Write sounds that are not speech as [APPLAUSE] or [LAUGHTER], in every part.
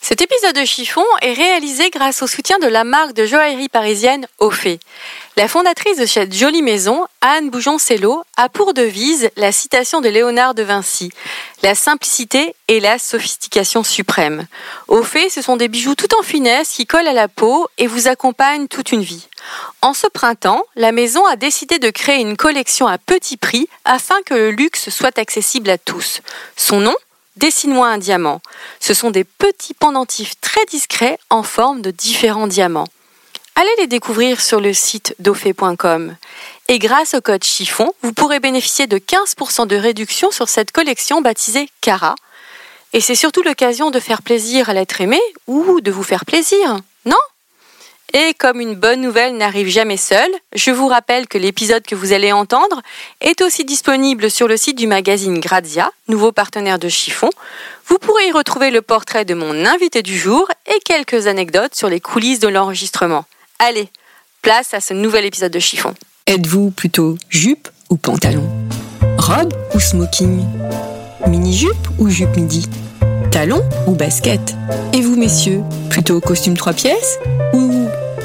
Cet épisode de Chiffon est réalisé grâce au soutien de la marque de joaillerie parisienne Ophé. La fondatrice de cette jolie maison, Anne Boujon-Cello, a pour devise la citation de Léonard de Vinci La simplicité et la sophistication suprême. Ophé, ce sont des bijoux tout en finesse qui collent à la peau et vous accompagnent toute une vie. En ce printemps, la maison a décidé de créer une collection à petit prix afin que le luxe soit accessible à tous. Son nom? Dessine-moi un diamant. Ce sont des petits pendentifs très discrets en forme de différents diamants. Allez les découvrir sur le site dofé.com. Et grâce au code chiffon, vous pourrez bénéficier de 15% de réduction sur cette collection baptisée Cara. Et c'est surtout l'occasion de faire plaisir à l'être aimé ou de vous faire plaisir, non? Et comme une bonne nouvelle n'arrive jamais seule, je vous rappelle que l'épisode que vous allez entendre est aussi disponible sur le site du magazine Grazia, nouveau partenaire de Chiffon. Vous pourrez y retrouver le portrait de mon invité du jour et quelques anecdotes sur les coulisses de l'enregistrement. Allez, place à ce nouvel épisode de Chiffon. Êtes-vous plutôt jupe ou pantalon? Robe ou smoking? Mini-jupe ou jupe midi? Talon ou basket? Et vous, messieurs, plutôt costume trois pièces ou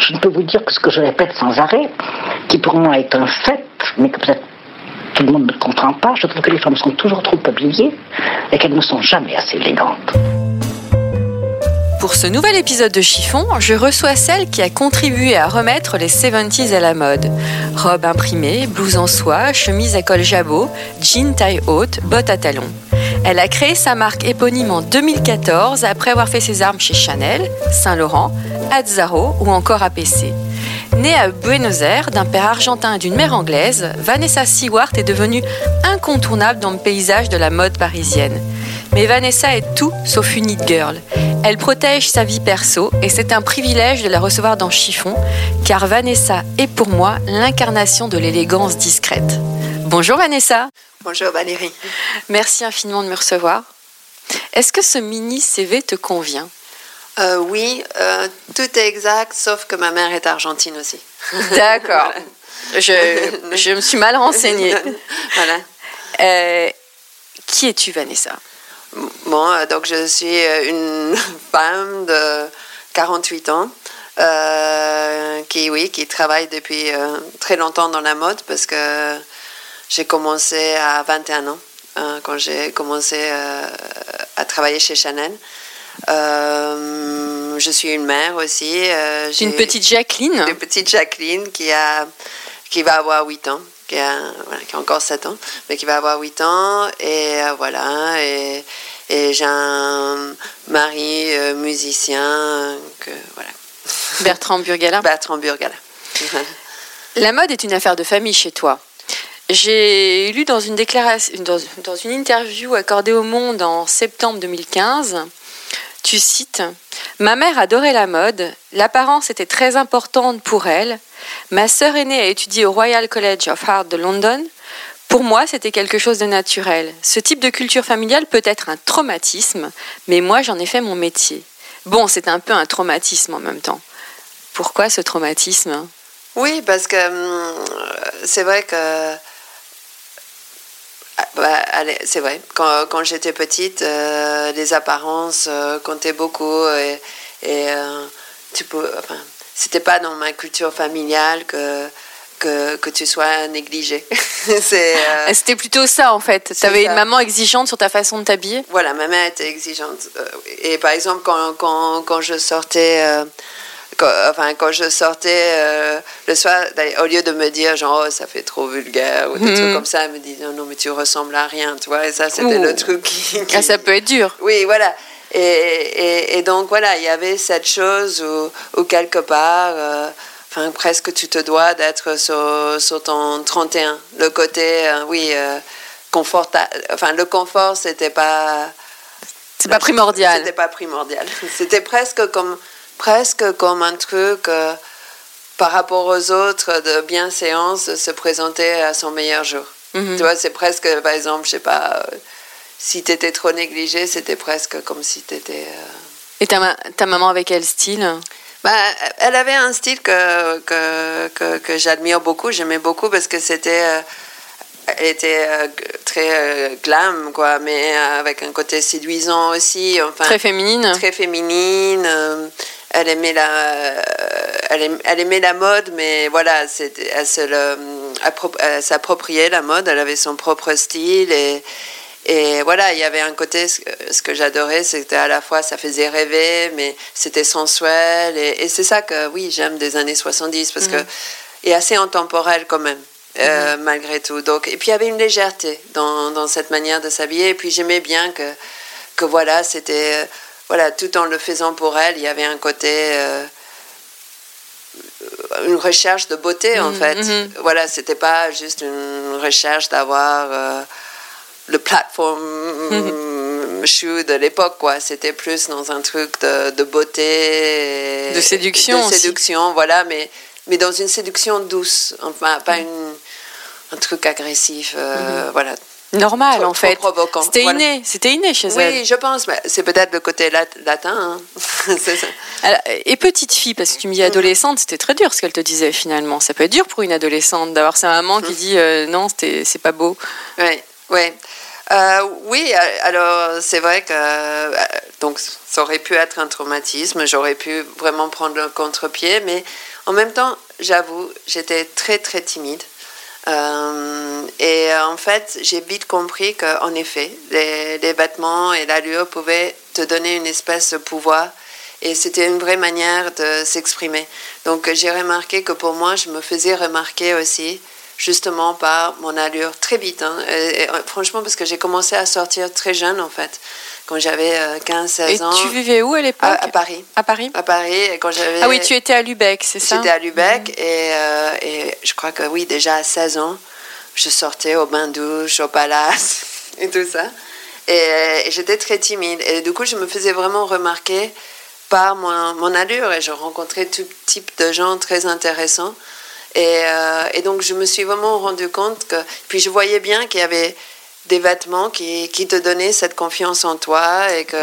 je ne peux vous dire que ce que je répète sans arrêt, qui pour moi est un fait, mais que peut-être tout le monde ne comprend pas, je trouve que les femmes sont toujours trop habillées et qu'elles ne sont jamais assez élégantes. Pour ce nouvel épisode de Chiffon, je reçois celle qui a contribué à remettre les 70s à la mode. Robe imprimée, blouse en soie, chemise à col jabot, jean taille haute, bottes à talons. Elle a créé sa marque éponyme en 2014 après avoir fait ses armes chez Chanel, Saint-Laurent, Azzaro ou encore APC. Née à Buenos Aires d'un père argentin et d'une mère anglaise, Vanessa Seward est devenue incontournable dans le paysage de la mode parisienne. Mais Vanessa est tout sauf une it girl. Elle protège sa vie perso et c'est un privilège de la recevoir dans Chiffon, car Vanessa est pour moi l'incarnation de l'élégance discrète. Bonjour Vanessa. Bonjour Valérie. Merci infiniment de me recevoir. Est-ce que ce mini CV te convient? Euh, Oui, euh, tout est exact, sauf que ma mère est argentine aussi. [LAUGHS] D'accord. je, je, me suis mal renseignée. [LAUGHS] voilà. Euh, qui es-tu, Vanessa? Bon, donc je suis une [LAUGHS] femme de 48 ans. qui oui qui travaille depuis très longtemps dans la mode parce que j'ai commencé à 21 ans, hein, quand j'ai commencé euh, à travailler chez Chanel. Euh, je suis une mère aussi. Euh, une petite Jacqueline Une petite Jacqueline qui, a, qui va avoir 8 ans, qui a, qui a encore 7 ans, mais qui va avoir 8 ans. Et voilà. Et, et j'ai un mari musicien. Que, voilà. Bertrand Burgala Bertrand Burgala. La mode est une affaire de famille chez toi. J'ai lu dans une déclaration, dans, une interview accordée au Monde en septembre 2015, tu cites Ma mère adorait la mode, l'apparence était très importante pour elle. Ma sœur aînée a étudié au Royal College of Art de London. Pour moi, c'était quelque chose de naturel. Ce type de culture familiale peut être un traumatisme, mais moi, j'en ai fait mon métier. Bon, c'est un peu un traumatisme en même temps. Pourquoi ce traumatisme? Oui, parce que hum, c'est vrai que bah, c'est vrai. Quand, quand j'étais petite, euh, les apparences euh, comptaient beaucoup et, et euh, tu peux, enfin, c'était pas dans ma culture familiale que que, que tu sois négligé. [LAUGHS] c'est, euh, Ah, C'était plutôt ça en fait. Tu avais ça. une maman exigeante sur ta façon de t'habiller? Voilà, ma mère était exigeante. Et par exemple, quand, quand, quand je sortais, quand, enfin, quand je sortais euh, le soir, au lieu de me dire genre, oh, ça fait trop vulgaire ou des Mhm. trucs comme ça, elle me dit, non, non, mais tu ressembles à rien, tu vois. Et ça, c'était le truc qui. [LAUGHS] qui- Ah, Ça peut être dur. Oui, voilà. Et, et, et donc, voilà, il y avait cette chose où, où quelque part, euh, enfin, presque tu te dois d'être sur, sur ton 31. Le côté, euh, oui, euh, conforta- enfin, le confort, c'était pas. C'est pas primordial. C'était pas primordial. [LAUGHS] C'était presque comme, presque comme un truc euh, par rapport aux autres de bienséance de se présenter à son meilleur jour. Mhm. Tu vois, c'est presque, par exemple, je sais pas, euh, si tu étais trop négligé, c'était presque comme si tu étais. Et ta, ma- ta maman avec quel style? Bah, elle avait un style que, que, que, que j'admire beaucoup, j'aimais beaucoup parce que c'était. euh, elle était euh, très euh, glam, quoi, mais euh, avec un côté séduisant aussi. Enfin, Très féminine? Très féminine. Euh, elle aimait la, euh, elle aim- elle aimait la mode, mais voilà, c'était- elle s'appropriait la mode. Elle avait son propre style et et voilà, il y avait un côté, ce que- ce que j'adorais, c'était à la fois, ça faisait rêver, mais c'était sensuel. Et, et c'est ça que, oui, j'aime des années 70, parce que, et assez intemporel quand même, euh, malgré tout. Donc, et puis, il y avait une légèreté dans, dans cette manière de s'habiller. Et puis, j'aimais bien que, que voilà, c'était, euh, voilà, tout en le faisant pour elle, il y avait un côté, euh, une recherche de beauté, en Mhm, fait. mhm. Voilà, c'était pas juste une recherche d'avoir euh, le platform shoe de l'époque, quoi. C'était plus dans un truc de, de beauté. De séduction De aussi. séduction, voilà, mais, mais dans une séduction douce. Enfin, pas une, un truc agressif, euh, voilà. Normal Trop- en fait. C'était voilà. inné, c'était inné chez Oui, elle. je pense. mais C'est peut-être le côté lat- latin. hein. [LAUGHS] C'est ça. Alors, Et petite fille, parce que tu me dis adolescente, c'était très dur ce qu'elle te disait finalement. Ça peut être dur pour une adolescente d'avoir sa maman qui dit euh, non, c'est pas beau. Oui, oui. Euh, oui, euh, alors c'est vrai que euh, donc ça aurait pu être un traumatisme, j'aurais pu vraiment prendre le contre-pied, mais en même temps, j'avoue, j'étais très très timide. Euh, et euh, en fait, j'ai vite compris qu'en effet, les, les vêtements et l'allure pouvaient te donner une espèce de pouvoir. Et c'était une vraie manière de s'exprimer. Donc j'ai remarqué que pour moi, je me faisais remarquer aussi, justement par mon allure très vite. hein. Et- et, euh, franchement, parce que j'ai commencé à sortir très jeune, en fait, quand j'avais 15-16 Et ans. tu vivais où à l'époque? À, à Paris. À Paris? À Paris, et quand j'avais... Ah oui, tu étais à Lubeck, c'est ça? J'étais à Lubeck et, euh, et je crois que oui, déjà à 16 ans, je sortais au bain-douche, au palace [LAUGHS] et tout ça. Et, et j'étais très timide. Et du coup, je me faisais vraiment remarquer par mon, mon allure et je rencontrais tout type de gens très intéressants. Et, euh, et donc, je me suis vraiment rendu compte que. Puis, je voyais bien qu'il y avait des vêtements qui, qui te donnaient cette confiance en toi et que.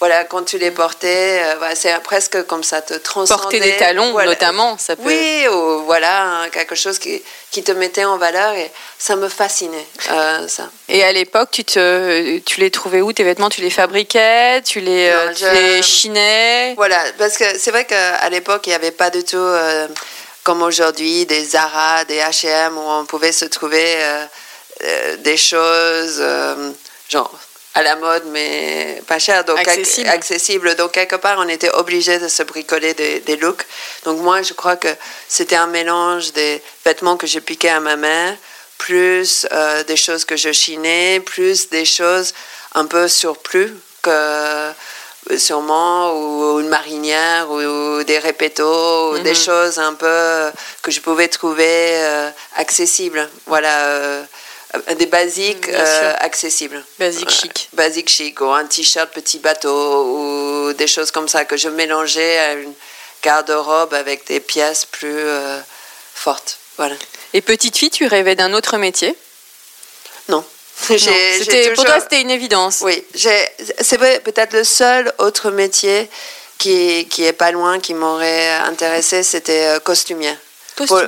Voilà, quand tu les portais, euh, voilà, c'est presque comme ça, te transcendait. Porter des talons, Voilà. notamment, ça peut. Oui, ou voilà, hein, quelque chose qui, qui te mettait en valeur et ça me fascinait, euh, ça. Et à l'époque, tu, te, tu les trouvais où tes vêtements? Tu les fabriquais? Tu les, Non, euh, tu je- les chinais? Voilà, parce que c'est vrai qu'à l'époque, il n'y avait pas du tout, comme aujourd'hui, des Zara, des H&M, où on pouvait se trouver euh, euh, des choses, euh, genre à la mode, mais pas cher, donc ac- Accessible. accessible. Donc, quelque part, on était obligé de se bricoler des, des looks. Donc, moi, je crois que c'était un mélange des vêtements que je piquais à ma mère, plus euh, des choses que je chinais, plus des choses un peu surplus que sûrement ou une marinière ou des répétos ou des choses un peu que je pouvais trouver euh, accessibles. Voilà euh, des basiques euh, accessibles. Basique chic. basique chic ou un t-shirt petit bateau ou des choses comme ça que je mélangeais à une garde-robe avec des pièces plus euh, fortes. Voilà. Et petite fille, tu rêvais d'un autre métier? Non C'était- Pour toi, c'était une évidence. Oui, c'est vrai, peut-être le seul autre métier qui, qui est pas loin, qui m'aurait intéressé, c'était euh, costumière. Ouais,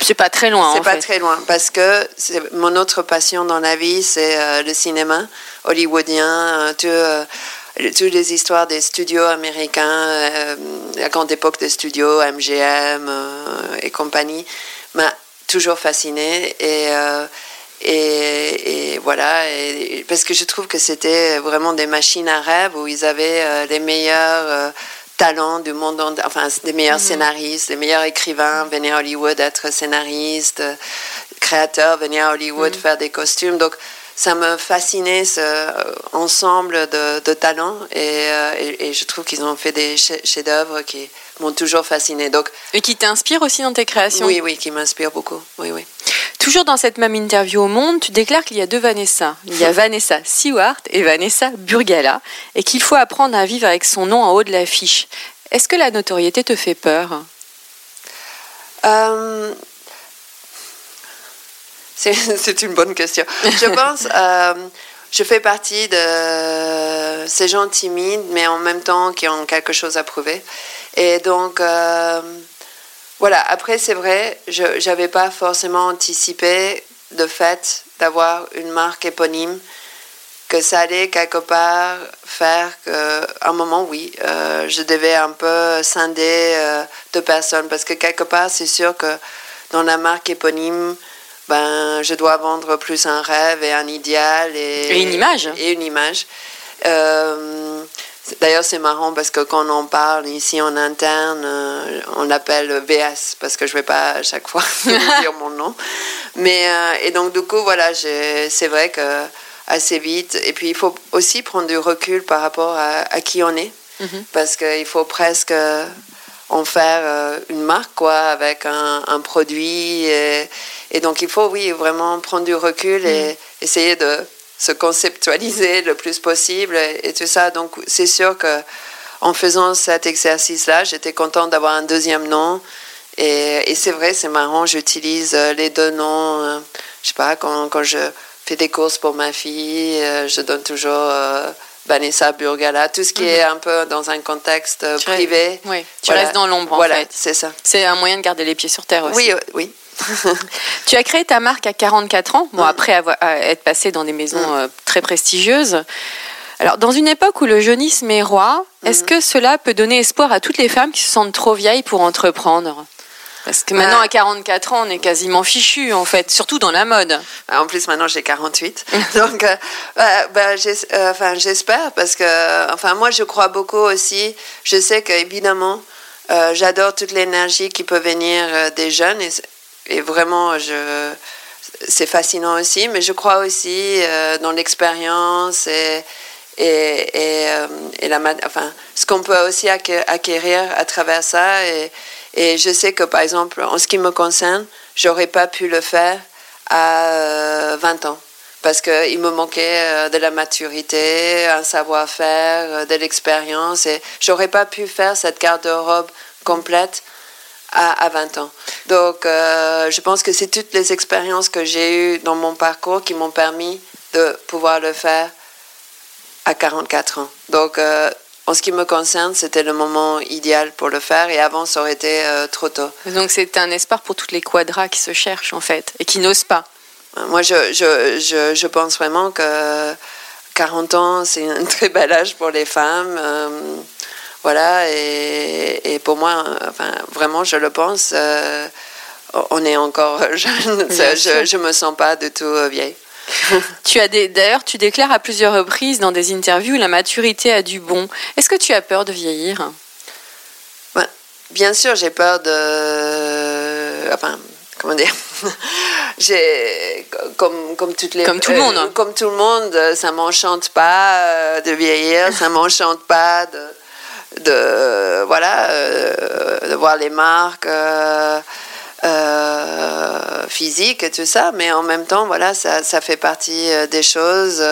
c'est- pas très loin, C'est pas fait. très loin, parce que mon autre passion dans la vie, c'est euh, le cinéma hollywoodien, euh, tout, euh, toutes les histoires des studios américains, euh, la grande époque des studios, MGM et compagnie, m'a toujours fascinée et et, voilà, et, parce que je trouve que c'était vraiment des machines à rêve où ils avaient les meilleurs talents du monde, enfin des meilleurs mhm. scénaristes, les meilleurs écrivains venaient à Hollywood être scénaristes, créateurs venaient à Hollywood mhm. faire des costumes. Donc ça me fascinait ce ensemble de, talents euh, et, et, je trouve qu'ils ont fait des chefs-d'œuvre qui m'ont toujours fasciné. Donc, et qui t'inspirent aussi dans tes créations? Oui, oui, qui m'inspirent beaucoup. Oui, oui. Toujours dans cette même interview au Monde, tu déclares qu'il y a deux Vanessa. Il y a [LAUGHS] Vanessa Seward et Vanessa Burgala et qu'il faut apprendre à vivre avec son nom en haut de l'affiche. Est-ce que la notoriété te fait peur? Euh, [LAUGHS] c'est une bonne question. Je [LAUGHS] pense, euh, je fais partie de ces gens timides, mais en même temps qui ont quelque chose à prouver. Et donc, euh, voilà, après, c'est vrai, je n'avais pas forcément anticipé le fait d'avoir une marque éponyme, que ça allait quelque part faire qu'à un moment, oui, euh, je devais un peu scinder de personnes, parce que quelque part, c'est sûr que dans la marque éponyme, ben, je dois vendre plus un rêve et un idéal. Et, une image. Et une image. Euh, d'ailleurs, c'est marrant parce que quand on en parle ici en interne, euh, on l'appelle VS parce que je ne vais pas à chaque fois [LAUGHS] dire mon nom. Mais, euh, et donc, du coup, voilà, c'est vrai que assez vite. Et puis, il faut aussi prendre du recul par rapport à, qui on est. Mhm. Parce qu'il faut presque en faire une marque, quoi, avec un, un produit. Et, et donc il faut, oui, vraiment prendre du recul et mm. essayer de se conceptualiser le plus possible et, tout ça. Donc c'est sûr que en faisant cet exercice-là, j'étais contente d'avoir un deuxième nom. Et, et c'est vrai, c'est marrant, j'utilise euh, les deux noms. Euh, je sais pas, quand, quand, je fais des courses pour ma fille, euh, je donne toujours Vanessa Burgala, tout ce qui est mm-hmm. un peu dans un contexte privé. oui, tu restes dans l'ombre voilà, en fait. c'est ça. C'est un moyen de garder les pieds sur terre aussi. Oui, oui. [LAUGHS] tu as créé ta marque à 44 ans, bon, après avoir, être passé dans des maisons euh, très prestigieuses. Alors, dans une époque où le jeunisme est roi, est-ce que cela peut donner espoir à toutes les femmes qui se sentent trop vieilles pour entreprendre? Parce que maintenant, à 44 ans, on est quasiment fichu, en fait, surtout dans la mode. En plus, maintenant, j'ai 48. [LAUGHS] Donc, euh, bah, euh, j'espère, parce que, enfin, moi, je crois beaucoup aussi. Je sais qu'évidemment, j'adore toute l'énergie qui peut venir des jeunes. Et, et vraiment, je, c'est fascinant aussi, mais je crois aussi euh, dans l'expérience et, et, et, euh, la, enfin, ce qu'on peut aussi acquérir à travers ça. Et, je sais que, par exemple, en ce qui me concerne, j'aurais pas pu le faire à 20 euh, ans parce qu'il me manquait de la maturité, un savoir-faire, de l'expérience et j'aurais pas pu faire cette garde-robe complète à, 20 ans. Donc, euh, je pense que c'est toutes les expériences que j'ai eues dans mon parcours qui m'ont permis de pouvoir le faire à 44 ans. Donc, euh, en ce qui me concerne, c'était le moment idéal pour le faire et avant, ça aurait été euh, trop tôt. Donc, c'est un espoir pour toutes les quadras qui se cherchent, en fait, et qui n'osent pas. Moi, je, je, je, je, pense vraiment que 40 ans, c'est un [LAUGHS] très bel âge pour les femmes. Voilà, et, pour moi, enfin, vraiment, je le pense, euh, on est encore [LAUGHS] jeune. je ne me sens pas du tout euh, vieille. Tu as d'ailleurs, tu déclares à plusieurs reprises dans des interviews la maturité a du bon. Est-ce que tu as peur de vieillir? Bien sûr, j'ai peur de. Enfin, comment dire? [LAUGHS] J'ai comme comme toutes les comme tout le monde euh, comme tout le monde ça m'enchante pas de vieillir ça [LAUGHS] m'enchante pas de de voilà euh, de voir les marques euh, euh, physiques et tout ça mais en même temps voilà ça, ça fait partie des choses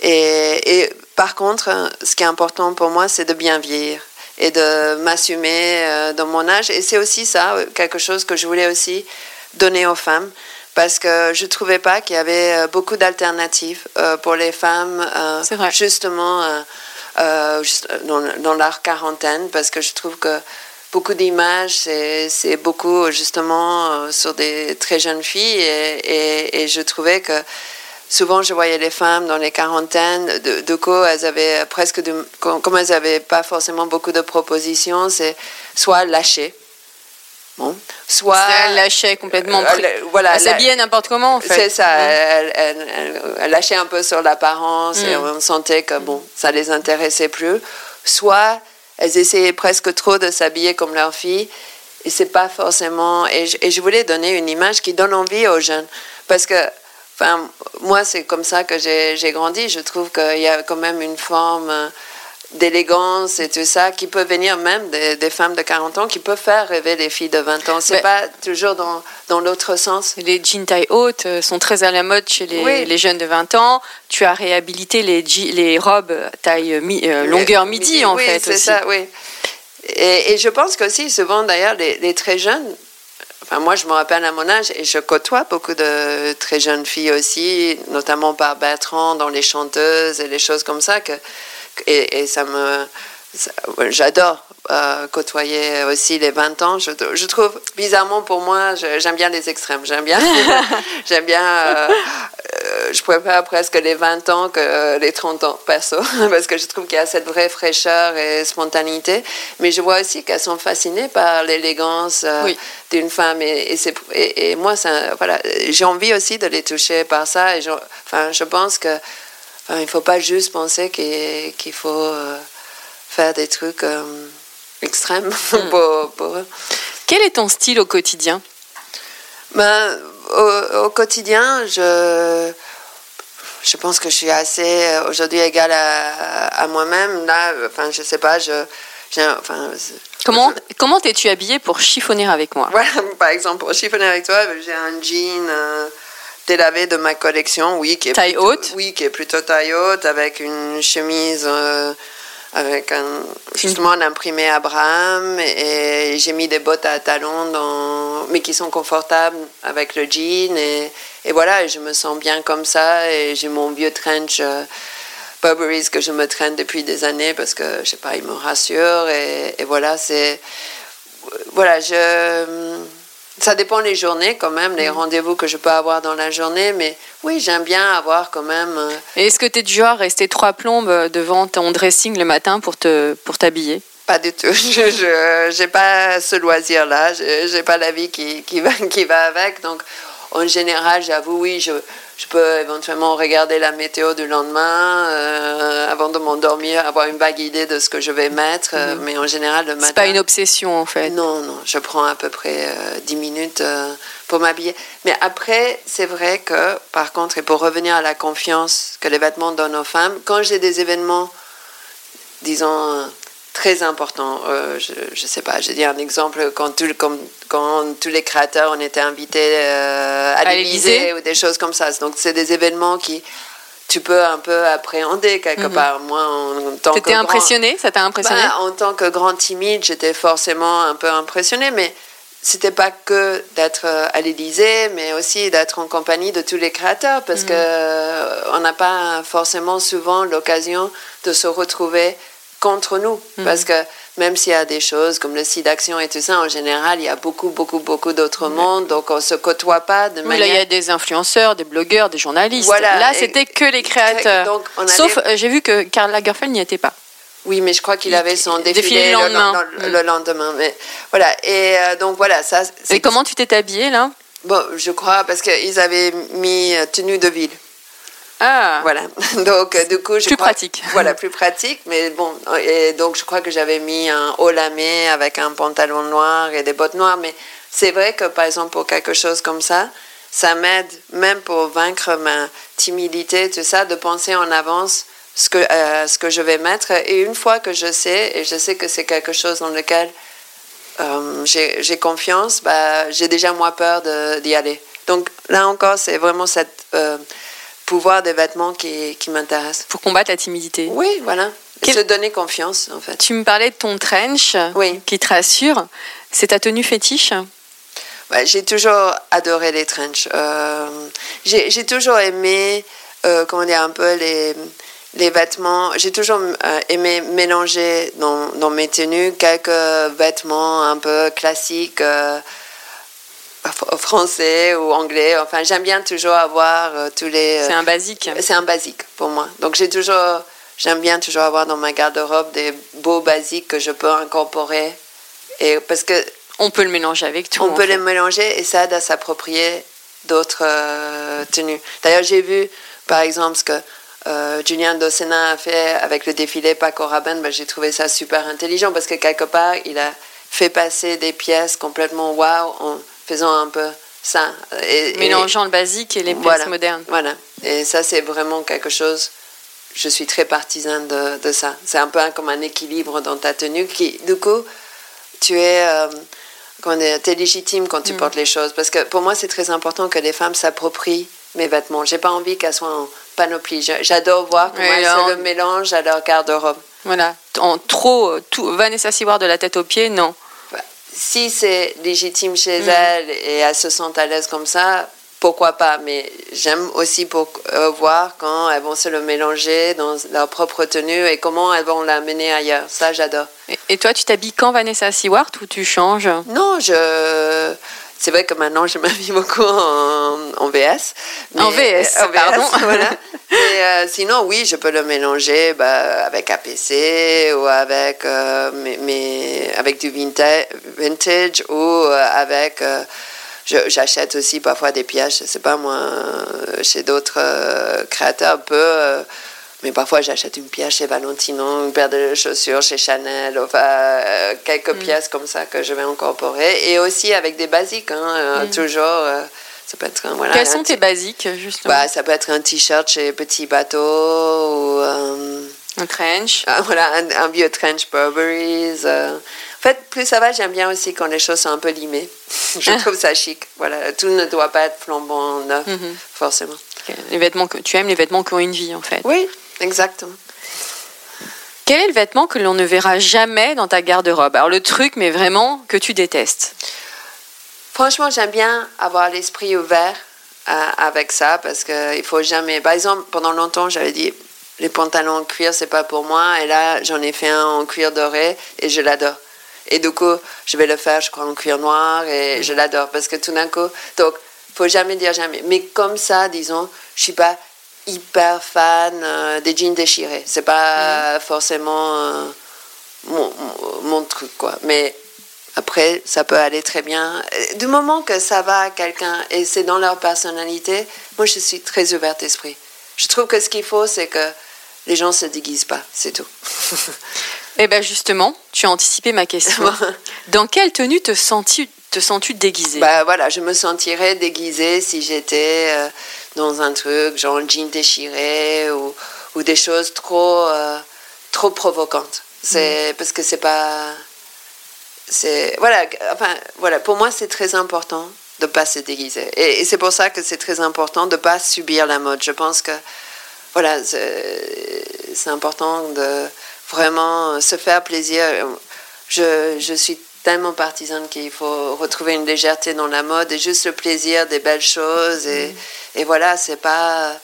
et, et, par contre ce qui est important pour moi c'est de bien vieillir et de m'assumer dans mon âge. Et c'est aussi ça quelque chose que je voulais aussi donner aux femmes parce que je trouvais pas qu'il y avait beaucoup d'alternatives pour les femmes justement euh, dans, dans leur quarantaine parce que je trouve que beaucoup d'images, c'est beaucoup justement euh, sur des très jeunes filles et, et, je trouvais que souvent je voyais les femmes dans les quarantaines, de, de elles avaient presque, de, comme elles n'avaient pas forcément beaucoup de propositions, c'est soit lâcher, bon, soit elle lâchait complètement. Euh, voilà, elle s'habillait n'importe comment en fait. C'est ça. Elle, elle, lâchait un peu sur l'apparence et mm. on sentait que bon, ça les intéressait plus. Soit elles essayaient presque trop de s'habiller comme leur fille et c'est pas forcément. Et je, voulais donner une image qui donne envie aux jeunes parce que. Enfin, moi, c'est comme ça que j'ai grandi. Je trouve qu'il y a quand même une forme d'élégance et tout ça, qui peut venir même des, femmes de 40 ans, qui peuvent faire rêver les filles de 20 ans. C'est pas toujours dans, dans l'autre sens. Les jeans taille haute euh, sont très à la mode chez les, les jeunes de 20 ans. Tu as réhabilité les, les robes taille euh, longueur midi, en fait. c'est ça, oui. Et, et, je pense qu'aussi, souvent d'ailleurs, les, les, très jeunes, enfin moi je me rappelle à mon âge, et je côtoie beaucoup de très jeunes filles aussi, notamment par Bertrand dans les chanteuses et les choses comme ça, que et, ça me. J'adore euh, côtoyer aussi les 20 ans. Je, je, trouve, bizarrement pour moi, j'aime bien les extrêmes. J'aime bien, [LAUGHS] j'aime bien, euh, euh, je préfère presque les 20 ans que les 30 ans, perso, [LAUGHS] parce que je trouve qu'il y a cette vraie fraîcheur et spontanéité. Mais je vois aussi qu'elles sont fascinées par l'élégance d'une femme. Et, et, et, moi, ça, voilà, j'ai envie aussi de les toucher par ça. Et je, enfin, je pense que il ne faut pas juste penser qu'il faut euh, faire des trucs euh, extrêmes [LAUGHS] hmm. pour, eux. Quel est ton style au quotidien? Ben, au, quotidien, je, je pense que je suis assez euh, aujourd'hui égale à, moi-même. Là, enfin, je sais pas, je, enfin, comment comment t'es-tu habillée pour chiffonner avec moi? [LAUGHS] Par exemple, pour chiffonner avec toi, j'ai un jean délavé de ma collection, oui, qui est taille plutôt, haute. Oui, qui est plutôt taille haute, avec une chemise euh, avec un, justement un imprimé Abraham, et, j'ai mis des bottes à talons, dans, mais qui sont confortables avec le jean, et, et voilà, je me sens bien comme ça, et j'ai mon vieux trench. Euh, Burberry's que je me traîne depuis des années parce que je sais pas, il me rassure et, et voilà, c'est voilà, je ça dépend les journées quand même, les mm. rendez-vous que je peux avoir dans la journée, mais oui, j'aime bien avoir quand même. Euh, est-ce que tu es du genre à rester trois plombes euh, devant ton dressing le matin pour te pour t'habiller? Pas du tout. [LAUGHS] Je n'ai pas ce loisir-là. Je n'ai pas la vie qui, qui, va, qui va avec. Donc, en général, j'avoue, oui, je, je peux éventuellement regarder la météo du lendemain euh, avant de m'endormir, avoir une vague idée de ce que je vais mettre. Euh, mhm. Mais en général, le matin. C'est pas une obsession en fait. Non, non. Je prends à peu près 10 euh, minutes pour m'habiller. Mais après, c'est vrai que, par contre, et pour revenir à la confiance que les vêtements donnent aux femmes, quand j'ai des événements, disons très important. Euh, je ne sais pas, j'ai dit un exemple, quand, tout, quand tous les créateurs ont été invités euh, à, l'Élysée ou des choses comme ça. Donc, c'est des événements qui tu peux un peu appréhender quelque mhm. part. Moi, en, tant que. impressionné? Ça t'a impressionné? Bah, En tant que grand timide, j'étais forcément un peu impressionné, mais c'était pas que d'être euh, à l'Élysée, mais aussi d'être en compagnie de tous les créateurs, parce mhm. que on n'a pas forcément souvent l'occasion de se retrouver contre nous. Mm. Parce que même s'il y a des choses comme le site d'action et tout ça, en général, il y a beaucoup, beaucoup, beaucoup d'autres mondes. Donc, on ne se côtoie pas de oui, Là, il y a des influenceurs, des blogueurs, des journalistes. Voilà. Là, c'était que les créateurs. Donc, Sauf, euh, j'ai vu que Karl Lagerfeld n'y était pas. Oui, mais je crois qu'il avait son défilé, le lendemain. Le, lendemain. Mais voilà. Et euh, donc voilà, ça. Et comment tu t'es habillée là? Bon, je crois parce qu'ils avaient mis euh, tenue de ville. Ah. Voilà. [LAUGHS] Donc, du coup, je plus pratique. [LAUGHS] Voilà, plus pratique. Mais bon, et donc je crois que j'avais mis un haut lamé avec un pantalon noir et des bottes noires. Mais c'est vrai que, par exemple, pour quelque chose comme ça, ça m'aide, même pour vaincre ma timidité, tout ça, de penser en avance ce que, euh, ce que je vais mettre. Et une fois que je sais, et je sais que c'est quelque chose dans lequel euh, j'ai confiance, bah, j'ai déjà moins peur d'y aller. Donc là encore, c'est vraiment cette euh, pouvoir des vêtements qui, qui m'intéresse. Pour combattre la timidité. Oui, voilà. Se donner confiance, en fait. Tu me parlais de ton trench oui. qui te rassure. C'est ta tenue fétiche? J'ai toujours adoré les trenches. Euh, j'ai toujours aimé, euh, comment dire, un peu les, les vêtements. J'ai toujours euh, aimé mélanger dans, dans, mes tenues quelques vêtements un peu classiques français ou anglais. Enfin, j'aime bien toujours avoir euh, tous les. Euh, c'est un basique. C'est un basique pour moi. Donc j'ai toujours, j'aime bien toujours avoir dans ma garde-robe des beaux basiques que je peux incorporer. Et parce que On peut le mélanger avec tout. On peut fait. les mélanger et ça aide à s'approprier d'autres euh, tenues. D'ailleurs, j'ai vu, par exemple, ce que euh, Julien Dossena a fait avec le défilé Paco Rabanne. Ben, j'ai trouvé ça super intelligent parce que quelque part, il a fait passer des pièces complètement waouh en faisant un peu ça. Et, et- Mélangeant le basique et les pièces voilà, modernes. Voilà. Et ça, c'est vraiment quelque chose. Je suis très partisane de, de ça. C'est un peu comme un équilibre dans ta tenue qui, du coup, tu es, euh, t'es légitime quand Mm. tu portes les choses. Parce que pour moi, c'est très important que les femmes s'approprient mes vêtements. J'ai pas envie qu'elles soient en panoplie. J'adore voir comment elles se le mélangent à leur garde-robe. Voilà. En trop, tout, Vanessa Seward de la tête aux pieds, non. Si c'est légitime chez Mm. elles et elles se sentent à l'aise comme ça, pourquoi pas? Mais j'aime aussi pour, euh, voir quand elles vont se le mélanger dans leur propre tenue et comment elles vont l'amener ailleurs. Ça, j'adore. Et, et toi, tu t'habilles quand Vanessa? Seward ou tu changes? Non, je. C'est vrai que maintenant, je m'habille beaucoup en, en VS. En VS, pardon. [LAUGHS] voilà. [LAUGHS] Mais euh, sinon, oui, je peux le mélanger bah, avec APC ou avec, euh, mes- mes- avec du vintage, vintage ou euh, avec. euh, je- J'achète aussi parfois des pièces, je sais pas moi, euh, chez d'autres euh, créateurs un peu. Mais parfois, j'achète une pièce chez Valentino, une paire de chaussures chez Chanel, enfin, euh, quelques pièces comme ça que je vais incorporer. Et aussi avec des basiques, hein, euh, toujours. euh, ça peut être voilà, Quels sont tes basiques, justement bah, Ça peut être un t-shirt chez Petit Bateau ou euh, Un trench [LAUGHS] ah, voilà, un, un vieux trench Burberry's. euh. En fait, plus ça va, j'aime bien aussi quand les choses sont un peu limées. [LAUGHS] Je Ah. trouve ça chic. Voilà, tout ne doit pas être flambant neuf, Mhm. forcément. Les vêtements que tu aimes, les vêtements qui ont une vie, en fait. Oui, exactement. Quel est le vêtement que l'on ne verra jamais dans ta garde-robe? Alors le truc, mais vraiment que tu détestes. Franchement, j'aime bien avoir l'esprit ouvert euh, avec ça parce qu'il faut jamais. Par exemple, pendant longtemps, j'avais dit les pantalons en cuir, c'est pas pour moi. Et là, j'en ai fait un en cuir doré et je l'adore. Et du coup, je vais le faire, je crois, en cuir noir et je l'adore parce que tout d'un coup. Donc, faut jamais dire jamais. Mais comme ça, disons, je suis pas hyper fan euh, des jeans déchirés. C'est pas forcément euh, mon, mon- truc, quoi. Mais après, ça peut aller très bien. Euh, Du moment que ça va à quelqu'un et c'est dans leur personnalité, moi, je suis très ouverte d'esprit. Je trouve que ce qu'il faut, c'est que les gens se déguisent pas, c'est tout. [LAUGHS] Eh bien justement, tu as anticipé ma question. [LAUGHS] Dans quelle tenue te sens-tu te sens-tu déguisée? Bah voilà, je me sentirais déguisée si j'étais euh, dans un truc genre jean déchiré ou, ou des choses trop, euh, trop provocantes. C'est parce que c'est pas. C'est voilà, enfin voilà. Pour moi, c'est très important de pas se déguiser, et, et c'est pour ça que c'est très important de pas subir la mode. Je pense que voilà, c'est c'est important de vraiment se faire plaisir. Je, je suis tellement partisane qu'il faut retrouver une légèreté dans la mode et juste le plaisir des belles choses. Et, et voilà, c'est pas.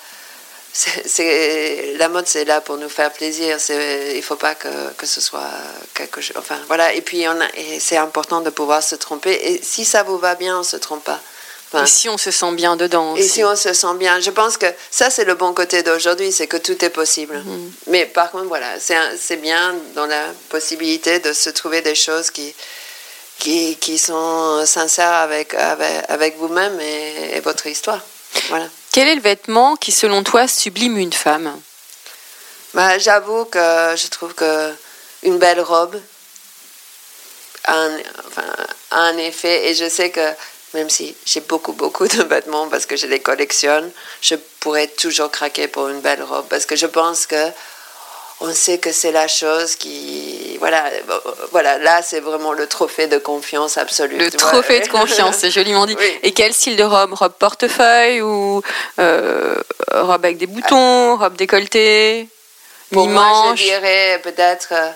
c'est- la mode, c'est là pour nous faire plaisir. C'est, il faut pas que, que ce soit quelque chose. Enfin, voilà. Et puis, on a, et c'est important de pouvoir se tromper. Et si ça vous va bien, on se trompe pas. Enfin, Et si on se sent bien dedans et si on se sent bien, je pense que ça c'est le bon côté d'aujourd'hui, c'est que tout est possible. Mhm. Mais par contre, voilà, c'est bien dans la possibilité de se trouver des choses qui, qui, qui sont sincères avec, avec, avec vous-même et, et votre histoire. Voilà. Quel est le vêtement qui, selon toi, sublime une femme? Bah, J'avoue que je trouve que une belle robe a un, enfin, a un effet, et je sais que même si j'ai beaucoup, beaucoup de vêtements parce que je les collectionne, je pourrais toujours craquer pour une belle robe parce que je pense que on sait que c'est la chose qui. Voilà, voilà là, c'est vraiment le trophée de confiance absolue. Le vois. trophée de [LAUGHS] confiance, c'est joliment dit. Oui. Et quel style de robe? Robe portefeuille ou euh, robe avec des boutons, robe décolletée, Pour moi, je dirais peut-être. euh,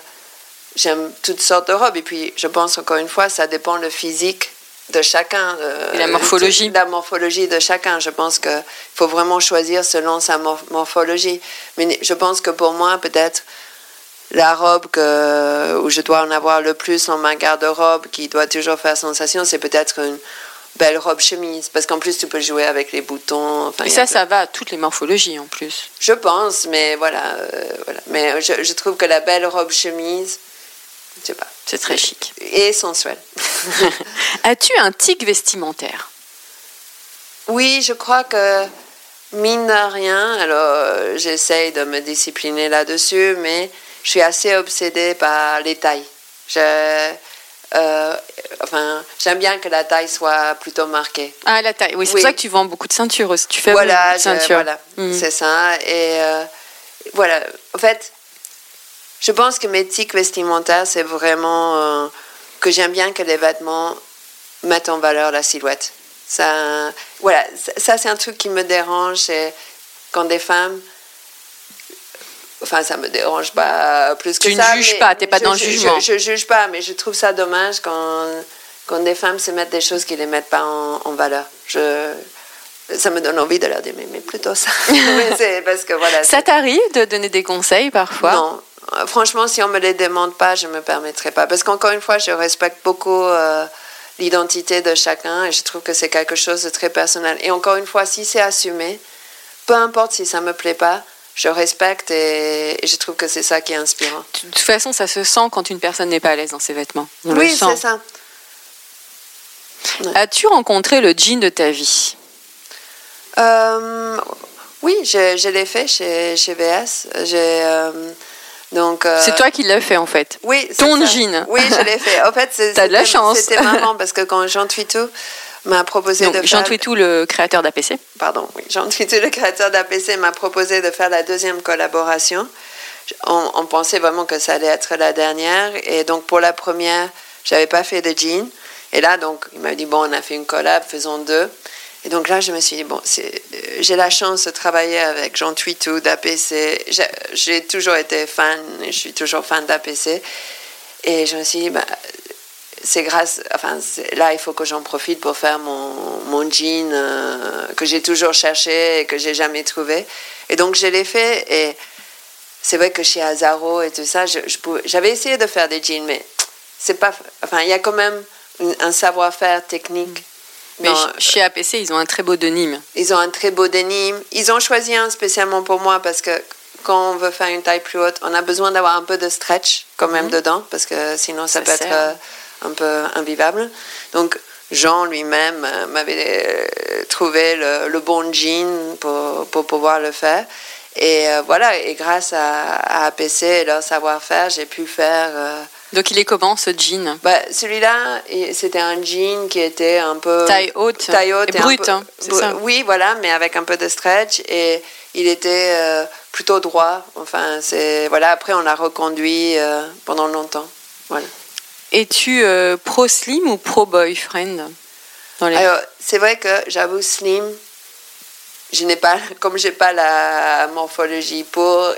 J'aime toutes sortes de robes. Et puis, je pense encore une fois, ça dépend le physique de chacun. euh, Et la morphologie. La morphologie de chacun. Je pense qu'il faut vraiment choisir selon sa mor- morphologie. Mais je pense que pour moi, peut-être, la robe que, où je dois en avoir le plus dans ma garde-robe, qui doit toujours faire sensation, c'est peut-être une belle robe chemise. Parce qu'en plus, tu peux jouer avec les boutons. Enfin, Et ça, ça va à toutes les morphologies en plus. je pense, mais voilà. euh, voilà. Mais je, je trouve que la belle robe chemise, je sais pas. C'est très chic. Et sensuel. [LAUGHS] As-tu un tic vestimentaire? Oui, je crois que mine de rien, alors j'essaye de me discipliner là-dessus, mais je suis assez obsédée par les tailles. Je, euh, enfin, j'aime bien que la taille soit plutôt marquée. Ah, la taille, oui, c'est pour ça que tu vends beaucoup de ceintures aussi. Tu fais voilà, beaucoup de ceintures. voilà, mm. c'est ça. Et euh, voilà, en fait, je pense que mes tics vestimentaires, c'est vraiment euh, que j'aime bien que les vêtements mettent en valeur la silhouette. Ça, voilà, ça, c'est un truc qui me dérange, c'est quand des femmes Enfin, ça me dérange pas plus que ça. Tu ne juges pas, tu n'es pas dans le jugement. Je, ne juge pas, mais je trouve ça dommage quand, quand des femmes se mettent des choses qui ne les mettent pas en, valeur. Je, ça me donne envie de leur dire, mais, mais plutôt ça. [LAUGHS] parce que, voilà, ça t'arrive de donner des conseils parfois? Non. Franchement, si on ne me les demande pas, je ne me permettrai pas. Parce qu'encore une fois, je respecte beaucoup euh, l'identité de chacun et je trouve que c'est quelque chose de très personnel. Et encore une fois, si c'est assumé, peu importe si ça ne me plaît pas, je respecte et, je trouve que c'est ça qui est inspirant. De toute façon, ça se sent quand une personne n'est pas à l'aise dans ses vêtements. oui, c'est ça. As-tu rencontré le jean de ta vie? Euh, Oui, je, l'ai fait chez, chez VS. Euh, donc, euh, c'est toi qui l'as fait en fait. Oui, ton jean. Oui, je l'ai fait. En fait, c'est, de la chance. C'était [LAUGHS] marrant parce que quand Jean Twitou m'a proposé de Jean Twitou, le créateur d'APC. Pardon, oui. Jean Twitou, le créateur d'APC, m'a proposé de faire la deuxième collaboration. On, pensait vraiment que ça allait être la dernière. Et donc, pour la première, j'avais pas fait de jean. Et là, donc, il m'a dit, bon, on a fait une collab, faisons deux. Et donc là, je me suis dit, bon, euh, j'ai la chance de travailler avec Jean Twitou d'APC. J'ai toujours été fan, je suis toujours fan d'APC. Et je me suis dit, bah, c'est grâce, enfin, là, il faut que j'en profite pour faire mon, mon jean euh, que j'ai toujours cherché et que j'ai jamais trouvé. Et donc, je l'ai fait. Et c'est vrai que chez Azaro et tout ça, j'avais essayé de faire des jeans, mais c'est pas. Enfin, il y a quand même un savoir-faire technique. Mais chez APC, ils ont un très beau denim. Ils ont un très beau denim. Ils ont choisi un spécialement pour moi parce que quand on veut faire une taille plus haute, on a besoin d'avoir un peu de stretch quand même mhm. dedans parce que sinon ça, peut être euh, un peu invivable. Donc Jean lui-même euh, m'avait euh, trouvé le, bon jean pour, pour, pouvoir le faire. Et euh, voilà, et grâce à, APC et leur savoir-faire, j'ai pu faire... Donc il est comment ce jean? Bah, Celui-là, c'était un jean qui était un peu... Taille haute. Taille haute. Et, brut, hein, c'est ça? Oui, voilà, mais avec un peu de stretch. Et il était plutôt droit. Enfin, c'est... Voilà, après on l'a reconduit pendant longtemps. Voilà. Es-tu euh, pro slim ou pro boyfriend? Alors, c'est vrai que j'avoue slim, je n'ai pas, [LAUGHS] comme j'ai pas la morphologie pour,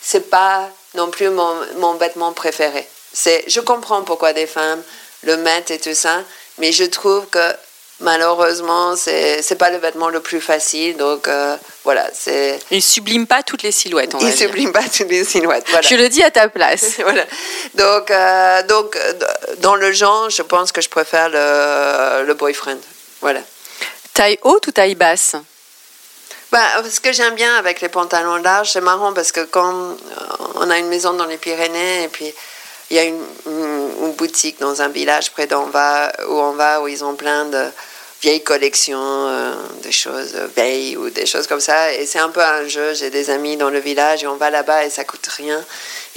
c'est pas non plus mon, mon vêtement préféré. C'est, je comprends pourquoi des femmes le mettent et tout ça, mais je trouve que malheureusement, c'est n'est pas le vêtement le plus facile. Donc euh, voilà, c'est. Il sublime pas toutes les silhouettes. On il sublime pas toutes les silhouettes. Voilà. Je le dis à ta place. [LAUGHS] voilà. Donc euh, donc dans le genre, je pense que je préfère le, le boyfriend. Voilà. Taille haute ou taille basse? Bah, ce que j'aime bien avec les pantalons larges, c'est marrant parce que quand on a une maison dans les Pyrénées et puis il y a une, une, boutique dans un village près d'en va, où on va, où ils ont plein de vieilles collections, euh, des choses vieilles ou des choses comme ça. Et c'est un peu un jeu. J'ai des amis dans le village et on va là-bas et ça coûte rien.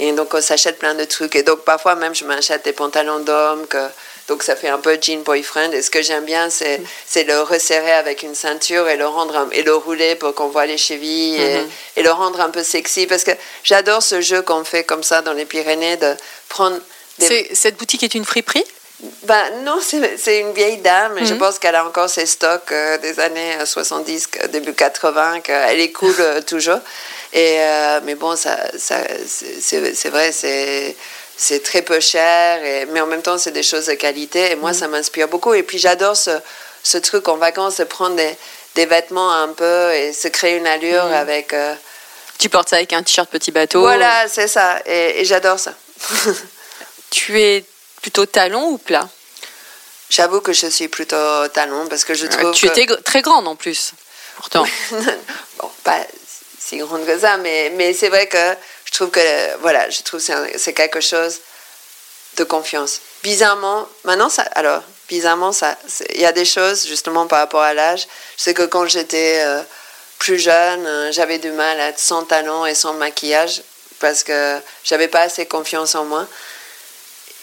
Et donc on s'achète plein de trucs. Et donc parfois même je m'achète des pantalons d'homme que donc ça fait un peu jean boyfriend. Et ce que j'aime bien, c'est, mm. le resserrer avec une ceinture et le, rendre et le rouler pour qu'on voit les chevilles mm-hmm. et, le rendre un peu sexy. Parce que j'adore ce jeu qu'on fait comme ça dans les Pyrénées de prendre... Cette boutique est une friperie? Ben, non, c'est une vieille dame. Je mm-hmm. pense qu'elle a encore ses stocks euh, des années 70, euh, début 80, qu'elle est cool euh, toujours. Et, mais bon, ça, ça c'est vrai, c'est c'est très peu cher, et, mais en même temps, c'est des choses de qualité. Et moi, mm. ça m'inspire beaucoup. Et puis, j'adore ce, ce, truc en vacances, de prendre des, des, vêtements un peu et se créer une allure mm. avec. Euh, tu portes ça avec un t-shirt petit bateau Voilà, c'est ça. Et, j'adore ça. [LAUGHS] tu es plutôt talon ou plat? J'avoue que je suis plutôt talon parce que je trouve. tu étais très grande en plus, pourtant. [LAUGHS] bon, pas si grande que ça, mais, mais c'est vrai que je trouve que, voilà, je trouve que c'est quelque chose de confiance. Bizarrement, maintenant, ça, alors, bizarrement, ça, il y a des choses, justement, par rapport à l'âge. Je sais que quand j'étais euh, plus jeune, euh, j'avais du mal à être sans talent et sans maquillage parce que j'avais pas assez confiance en moi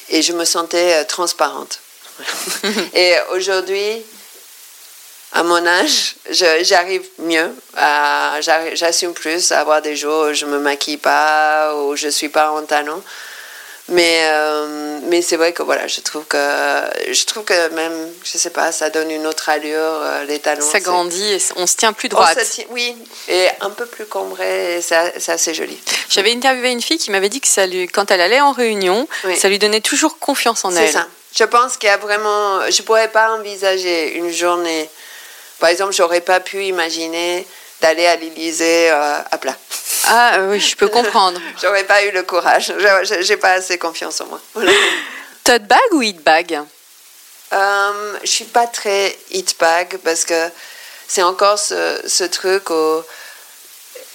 et je me sentais euh, transparente. [LAUGHS] et aujourd'hui, à mon âge, j'arrive mieux, j'assume plus à avoir des jours où je me maquille pas, où je suis pas en talent. Mais, euh, mais c'est vrai que voilà, je trouve que je trouve que même, je sais pas, ça donne une autre allure, euh, les talons. Ça grandit et on se tient plus droit. oui, et un peu plus cambré, c'est assez joli. J'avais interviewé une fille qui m'avait dit que ça lui, quand elle allait en réunion, ça lui donnait toujours confiance en elle. C'est ça. Je pense qu'il y a vraiment, je pourrais pas envisager une journée. Par exemple, j'aurais pas pu imaginer d'aller à l'Élysée euh, à plat. Ah euh, oui, je peux comprendre. [LAUGHS] J'aurais pas eu le courage. J'ai pas assez confiance en moi. Tote bag ou hit bag? Euh, Je suis pas très hit bag parce que c'est encore ce, ce, truc où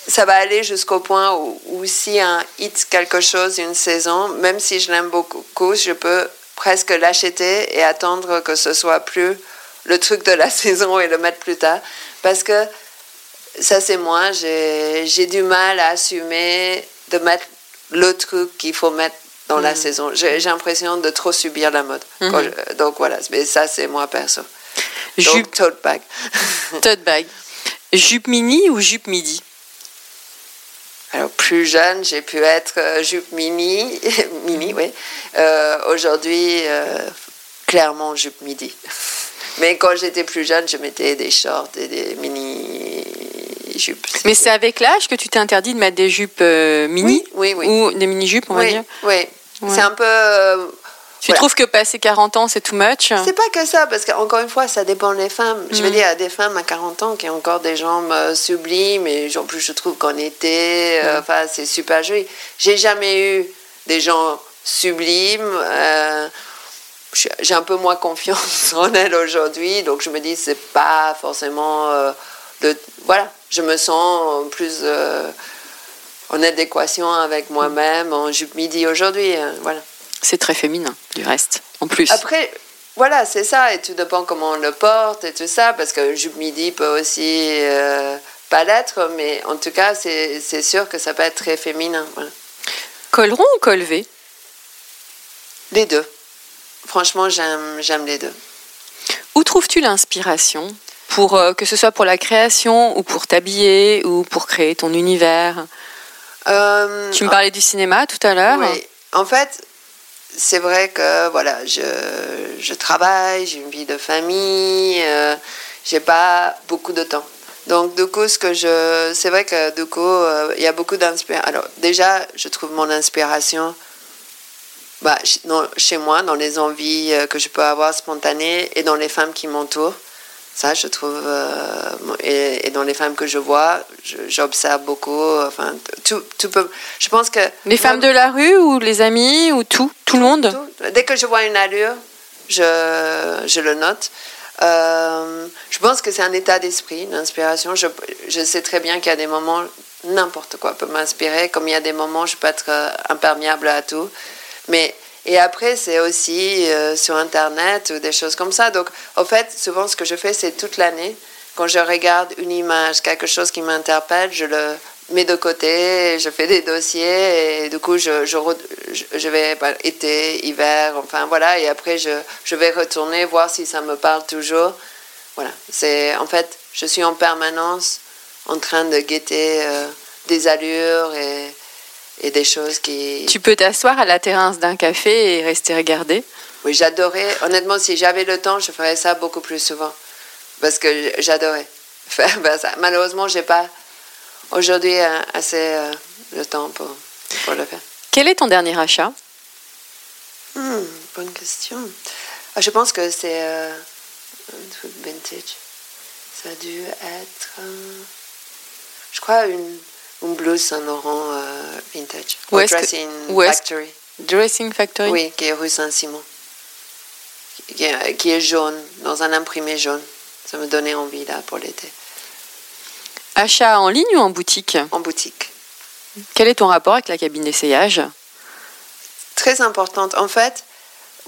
ça va aller jusqu'au point où, où si un hit quelque chose une saison, même si je l'aime beaucoup, je peux presque l'acheter et attendre que ce soit plus le truc de la [LAUGHS] saison et le mettre plus tard. Parce que ça c'est moi, j'ai du mal à assumer de mettre le truc qu'il faut mettre dans la mm. saison. J'ai l'impression de trop subir la mode. Mm-hmm. donc voilà, mais ça c'est moi perso. Jupe tote bag. [LAUGHS] tote bag. Jupe mini ou jupe midi? Alors, plus jeune, j'ai pu être euh, jupe mini, [LAUGHS] mini, oui. Euh, aujourd'hui, euh, clairement, jupe midi. Mais quand j'étais plus jeune, je mettais des shorts et des mini jupes. Mais c'est avec l'âge que tu t'es interdit de mettre des jupes euh, mini oui, oui, Ou des mini-jupes, on va dire Oui, c'est un peu... Euh, tu trouves que passer 40 ans, c'est too much C'est pas que ça, parce qu'encore une fois, ça dépend des femmes. Je veux mm. dire, il y a des femmes à 40 ans qui ont encore des jambes euh, sublimes, et en plus, je trouve qu'en été, mm. enfin, c'est super joli. J'ai jamais eu des gens sublimes j'ai un peu moins confiance [LAUGHS] en elle aujourd'hui, donc je me dis c'est pas forcément euh, de voilà, je me sens plus euh, en adéquation avec moi-même en jupe midi aujourd'hui, euh, voilà. C'est très féminin du reste, en plus. Après, voilà, c'est ça, et tout dépend comment on le porte et tout ça, parce que jupe midi peut aussi pas l'être, mais en tout cas, c'est sûr que ça peut être très féminin. Voilà. Col rond ou col V Les deux. Franchement, j'aime les deux. Où trouves-tu l'inspiration pour euh, que ce soit pour la création ou pour t'habiller ou pour créer ton univers? Euh, Tu me parlais du cinéma tout à l'heure. Oui, en fait, c'est vrai que voilà, je, je travaille, j'ai une vie de famille, euh, j'ai pas beaucoup de temps. Donc du coup, ce que je, c'est vrai que du coup, il y a beaucoup d'inspiration. Alors déjà, je trouve mon inspiration bah, chez moi, dans les envies euh, que je peux avoir spontanées et dans les femmes qui m'entourent. Ça, je trouve, euh, et, dans les femmes que je vois, j'observe beaucoup. Enfin, tout, tout peut. Je pense que les femmes de la rue ou les amis ou tout, tout le monde? Dès que je vois une allure, je, je le note. Euh, je pense que c'est un état d'esprit, l'inspiration. Je, je, sais très bien qu'il y a des moments, n'importe quoi peut m'inspirer, comme il y a des moments, je peux être imperméable à tout. Mais et après, c'est aussi euh, sur Internet ou des choses comme ça. Donc, en fait, souvent, ce que je fais, c'est toute l'année, quand je regarde une image, quelque chose qui m'interpelle, je le mets de côté, je fais des dossiers et du coup, je, je, vais bah, été, hiver, enfin voilà. Et après, je, je vais retourner voir si ça me parle toujours. Voilà. C'est en fait, je suis en permanence en train de guetter euh, des allures et et des choses qui... Tu peux t'asseoir à la terrasse d'un café et rester regarder Oui, j'adorais. Honnêtement, si j'avais le temps, je ferais ça beaucoup plus souvent. Parce que j'adorais [LAUGHS] faire ben, ça. Malheureusement, je n'ai pas aujourd'hui euh, assez euh, le temps pour, pour, le faire. Quel est ton dernier achat? Hmm, Bonne question. Ah, je pense que c'est euh, un truc vintage. Ça a dû être, je crois, une un bleu Saint-Laurent euh, vintage. Dressing Factory. Dressing Factory? Oui, qui est rue Saint-Simon. Qui, qui est, jaune, dans un imprimé jaune. Ça me donnait envie là pour l'été. Achat en ligne ou en boutique? En boutique. Quel est ton rapport avec la cabine d'essayage? Très importante. En fait,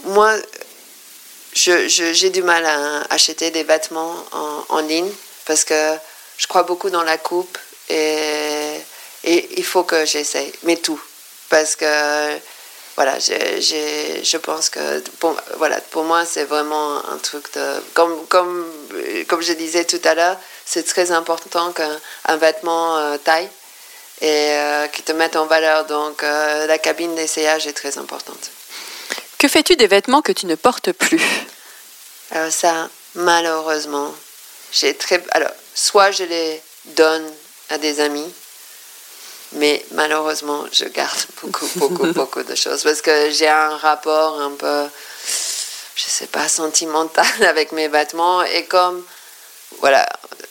moi, j'ai du mal à acheter des vêtements en, en, ligne parce que je crois beaucoup dans la coupe et, et il faut que j'essaye, mais tout. Parce que voilà, je pense que pour, voilà, pour moi, c'est vraiment un truc de. Comme, comme, comme je disais tout à l'heure, c'est très important qu'un vêtement euh, taille et euh, qui te mette en valeur. Donc, euh, la cabine d'essayage est très importante. Que fais-tu des vêtements que tu ne portes plus? Alors, ça, malheureusement, j'ai très. Alors, soit je les donne à des amis, mais malheureusement, je garde [LAUGHS] beaucoup, beaucoup, beaucoup de choses parce que j'ai un rapport un peu, je sais pas, sentimental [LAUGHS] avec mes vêtements. Et comme, voilà,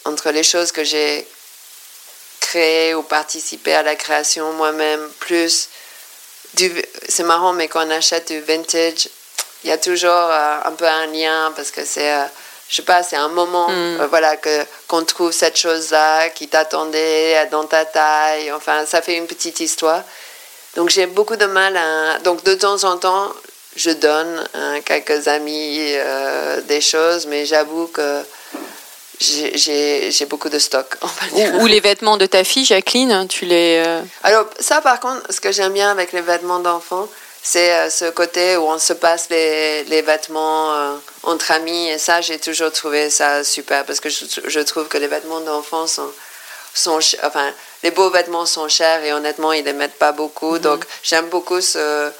entre les choses que j'ai créées ou participé à la création moi-même, plus c'est marrant, mais quand on achète du vintage, il y a toujours euh, un peu un lien parce que c'est. Euh, je sais pas, c'est un moment, mm. euh, voilà, que qu'on trouve cette chose-là qui t'attendait dans ta taille. Enfin, ça fait une petite histoire. Donc j'ai beaucoup de mal à. Donc de temps en temps, je donne à hein, quelques amis euh, des choses, mais j'avoue que j'ai beaucoup de stock. [LAUGHS] Ou, les vêtements de ta fille, Jacqueline, tu les. Euh, Alors ça, par contre, ce que j'aime bien avec les vêtements d'enfants, c'est euh, ce côté où on se passe les, les vêtements entre amis. Et ça, j'ai toujours trouvé ça super parce que je, je trouve que les vêtements d'enfants sont, sont. Enfin, les beaux vêtements sont chers et honnêtement, ils ne les mettent pas beaucoup. Mm-hmm. Donc, j'aime beaucoup ce.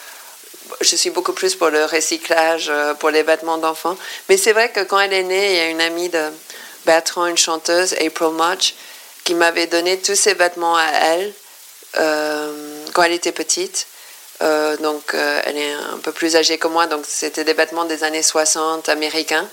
Je suis beaucoup plus pour le recyclage, euh, pour les vêtements d'enfants. Mais c'est vrai que quand elle est née, il y a une amie de Bertrand, une chanteuse, April March, qui m'avait donné tous ses vêtements à elle quand elle était petite. Euh, donc, euh, elle est un peu plus âgée que moi, donc c'était des vêtements des années 60 américains.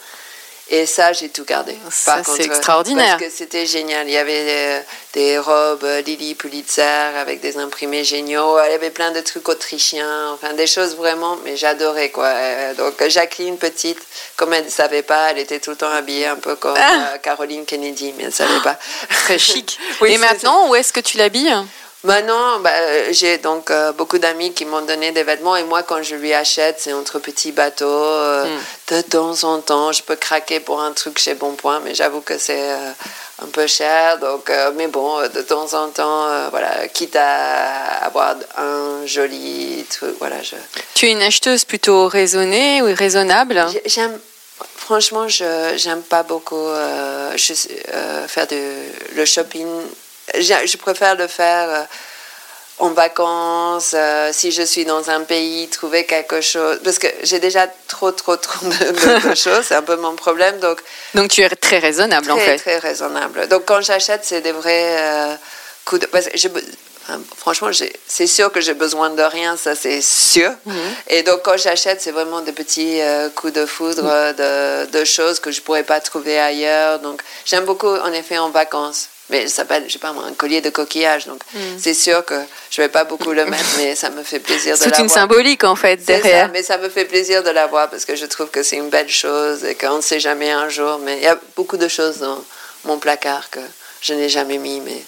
Et ça, j'ai tout gardé. Ça, c'est extraordinaire. Parce que c'était génial. Il y avait des, robes Lily Pulitzer avec des imprimés géniaux. Il y avait plein de trucs autrichiens, enfin des choses vraiment, mais j'adorais quoi. Euh, donc Jacqueline, petite, comme elle ne savait pas, elle était tout le temps habillée un peu comme ah. Caroline Kennedy, mais elle ne savait pas. Très chic. [LAUGHS] Et maintenant, où est-ce que tu l'habilles? Maintenant, bah, j'ai donc euh, beaucoup d'amis qui m'ont donné des vêtements et moi, quand je lui achète, c'est entre petits bateaux. Euh, hmm. De temps en temps, je peux craquer pour un truc chez Bonpoint, mais j'avoue que c'est euh, un peu cher. Donc, mais bon, de temps en temps, voilà, quitte à avoir un joli truc, voilà. Je... Tu es une acheteuse plutôt raisonnée ou raisonnable? J'aime. Franchement, je j'aime pas beaucoup je, faire de, le shopping je préfère le faire euh, en vacances, euh, si je suis dans un pays, trouver quelque chose. Parce que j'ai déjà trop, trop, trop de, [LAUGHS] choses. C'est un peu mon problème. Donc, donc tu es très raisonnable, en fait. Très raisonnable. Donc quand j'achète, c'est des vrais euh, coups de. Parce que franchement, c'est sûr que j'ai besoin de rien, ça c'est sûr. Mhm. Et donc quand j'achète, c'est vraiment des petits coups de foudre de, de, choses que je ne pourrais pas trouver ailleurs. Donc j'aime beaucoup, en effet, en vacances mais ça s'appelle, je sais pas un collier de coquillage. Donc, mm. c'est sûr que je vais pas beaucoup le mettre, mais ça me fait plaisir de l'avoir. C'est une symbolique, en fait, derrière. Ça, mais ça me fait plaisir de l'avoir parce que je trouve que c'est une belle chose et qu'on ne sait jamais un jour. Mais il y a beaucoup de choses dans mon placard que je n'ai jamais mis, mais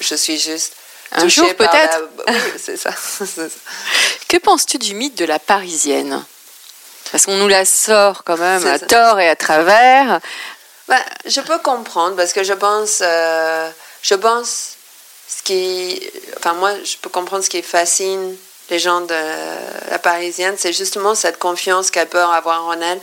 je suis juste. Un jour, peut-être. [LAUGHS] Oui, c'est ça. [LAUGHS] que penses-tu du mythe de la parisienne? Parce qu'on nous la sort quand même à tort et à travers. Ben, je peux comprendre parce que je pense, euh, je pense ce qui, enfin moi, je peux comprendre ce qui fascine les gens de la parisienne, c'est justement cette confiance qu'elle peut avoir en elle.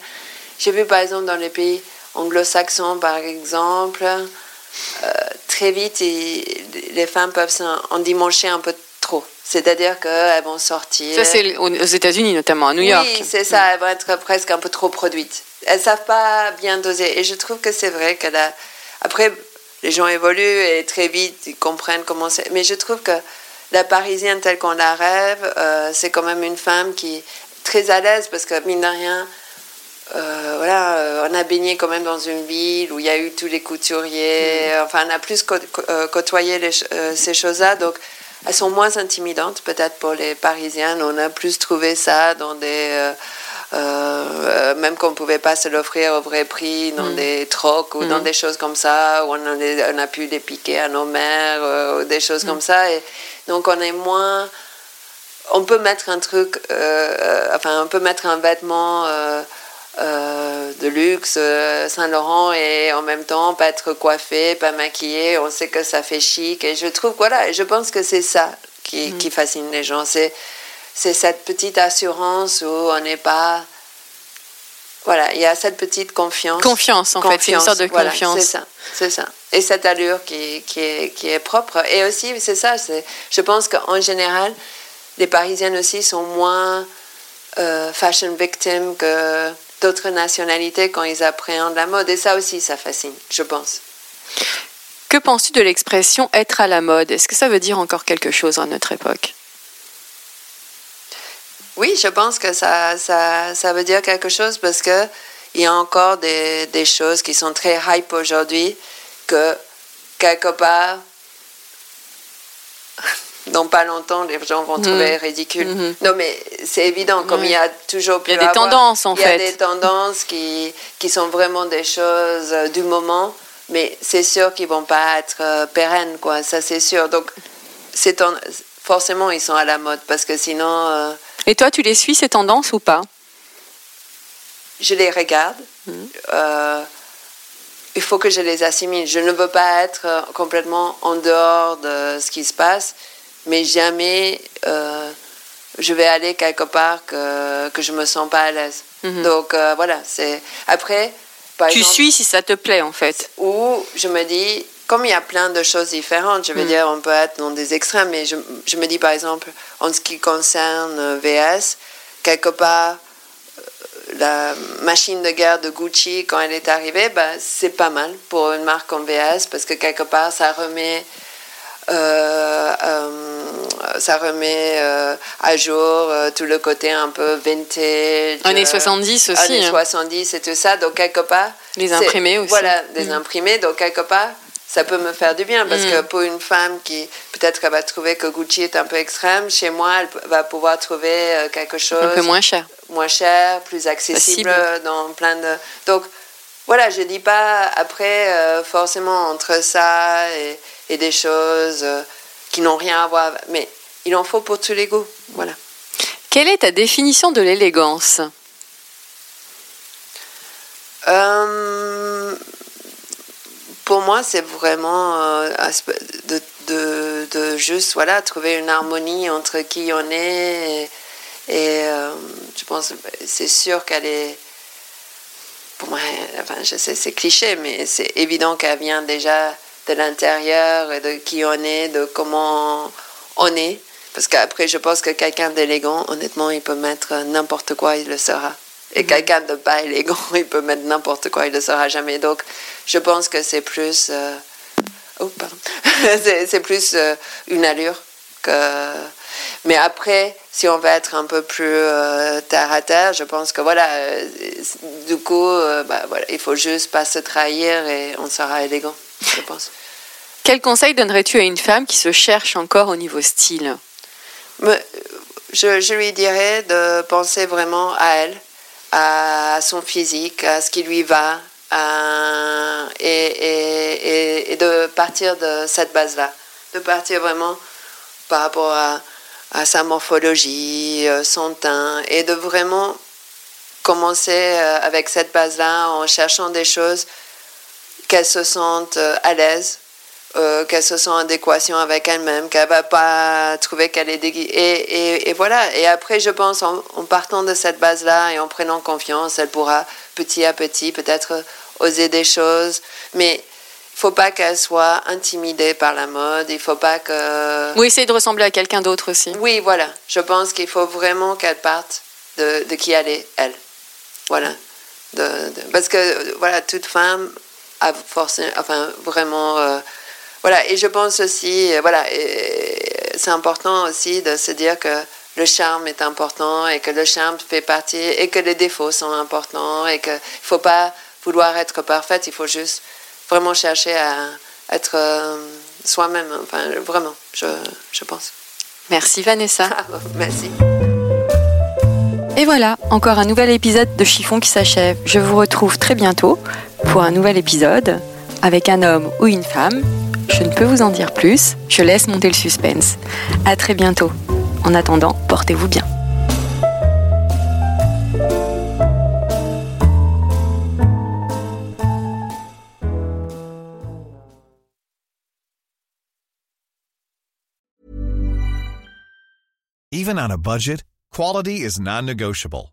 J'ai vu par exemple dans les pays anglo-saxons, par exemple, euh, très vite, les femmes peuvent endimancher un peu trop. C'est-à-dire qu'elles vont sortir. Ça, c'est aux États-Unis, notamment à New York. Oui, c'est ça. Elles vont être presque un peu trop produites elles savent pas bien doser. Et je trouve que c'est vrai qu'elle a. Après, les gens évoluent et très vite ils comprennent comment c'est. Mais je trouve que la Parisienne telle qu'on la rêve, euh, c'est quand même une femme qui est très à l'aise parce que mine de rien. Euh, voilà, euh, on a baigné quand même dans une ville où il y a eu tous les couturiers. Mm. Enfin, on a plus côtoyé les, ces choses-là. Donc, elles sont moins intimidantes peut-être pour les Parisiennes. On a plus trouvé ça dans des euh, même qu'on ne pouvait pas se l'offrir au vrai prix dans mm. des trocs ou dans mm. des choses comme ça, où on, on, a pu les piquer à nos mères, euh, ou des choses mm. comme ça. Et donc on est moins on peut mettre un truc, euh, enfin, on peut mettre un vêtement de luxe, Saint-Laurent, et en même temps pas être coiffé, pas maquillé. On sait que ça fait chic. Et je trouve, voilà, je pense que c'est ça qui, mm. qui fascine les gens. C'est c'est cette petite assurance où on n'est pas. Voilà, il y a cette petite confiance. Confiance, en fait, c'est une sorte de confiance. c'est ça, c'est ça. Et cette allure qui, qui, est, qui est propre. Et aussi, c'est ça, je pense qu'en général, les Parisiennes aussi sont moins euh, fashion victims que d'autres nationalités quand ils appréhendent la mode. Et ça aussi, ça fascine, je pense. Que penses-tu de l'expression être à la mode Est-ce que ça veut dire encore quelque chose à notre époque? Oui, je pense que ça, ça, ça veut dire quelque chose parce que il y a encore des, des choses qui sont très hype aujourd'hui que quelque part, dans pas longtemps, les gens vont trouver mhm. ridicule. Mhm. Non, mais c'est évident, comme il y a toujours Il y a des tendances, en fait. Il y a des tendances qui, qui sont vraiment des choses euh, du moment, mais c'est sûr qu'ils vont pas être euh, pérennes, quoi. Ça, c'est sûr. Donc, c'est forcément, ils sont à la mode parce que sinon. Euh, et toi, tu les suis, ces tendances ou pas? Je les regarde. Mhm. Euh, il faut que je les assimile. Je ne veux pas être complètement en dehors de ce qui se passe, mais jamais euh, je vais aller quelque part que, que je me sens pas à l'aise. Mhm. Donc voilà, c'est. Après. tu suis si ça te plaît en fait. Ou je me dis, comme il y a plein de choses différentes, je veux mm. dire, on peut être dans des extrêmes, mais je, je, me dis par exemple, en ce qui concerne euh, VS, quelque part, euh, la machine de guerre de Gucci, quand elle est arrivée, ben, c'est pas mal pour une marque comme VS, parce que quelque part, ça remet. Euh, ça remet à jour tout le côté un peu vintage. Années 70 aussi. Années 70 hein. et tout ça. Donc, quelque part. Les imprimés aussi. Voilà, des mm. imprimés. Donc, quelque part, ça peut me faire du bien parce que mm. pour une femme qui peut-être qu'elle va trouver que Gucci est un peu extrême, chez moi, elle va pouvoir trouver euh, quelque chose un peu moins cher, moins cher, plus accessible dans plein de. Donc voilà, je dis pas après euh, forcément entre ça et, et des choses euh, qui n'ont rien à voir, mais il en faut pour tous les goûts, voilà. Quelle est ta définition de l'élégance? Pour moi, c'est vraiment euh, de, de, de, juste voilà, trouver une harmonie entre qui on est. Et, euh, je pense, c'est sûr qu'elle est. Pour moi, enfin, je sais, c'est cliché, mais c'est évident qu'elle vient déjà de l'intérieur, et de qui on est, de comment on est. Parce qu'après, je pense que quelqu'un d'élégant, honnêtement, il peut mettre n'importe quoi, il le sera. Et mhm. quelqu'un de pas élégant, [LAUGHS] il peut mettre n'importe quoi, il le sera jamais. Donc, je pense que c'est plus. Euh, oh, pardon. [LAUGHS] c'est plus euh, une allure que. Mais après, si on veut être un peu plus euh, terre à terre, je pense que voilà, du coup, bah, voilà, il faut juste pas se trahir et on sera élégant, je pense. Quel conseil donnerais-tu à une femme qui se cherche encore au niveau style? Je, je, lui dirais de penser vraiment à elle, à son physique, à ce qui lui va, et, et, de partir de cette base-là, de partir vraiment par rapport à, à, sa morphologie, euh, son teint, et de vraiment commencer euh, avec cette base-là en cherchant des choses qu'elle se sente euh, à l'aise, qu'elle se sent en adéquation avec elle-même, qu'elle va pas trouver qu'elle est déguisée. Et, et, voilà. Et après, je pense, en, en partant de cette base-là et en prenant confiance, elle pourra petit à petit peut-être oser des choses, mais il faut pas qu'elle soit intimidée par la mode. Il faut pas que. Ou essayer de ressembler à quelqu'un d'autre aussi. Oui, voilà. Je pense qu'il faut vraiment qu'elle parte de, de, qui elle est, elle. Voilà. De, parce que voilà, toute femme a forcément, enfin vraiment, euh, voilà. Et je pense aussi, voilà, c'est important aussi de se dire que le charme est important et que le charme fait partie et que les défauts sont importants et qu'il ne faut pas vouloir être parfaite, il faut juste vraiment chercher à être euh, soi-même. Enfin, vraiment, je, je pense. Merci Vanessa. Ah, merci. Et voilà, encore un nouvel épisode de Chiffon qui s'achève. Je vous retrouve très bientôt pour un nouvel épisode avec un homme ou une femme. Je ne peux vous en dire plus, je laisse monter le suspense. À très bientôt. En attendant, portez-vous bien. Even on a budget, quality is non-negotiable.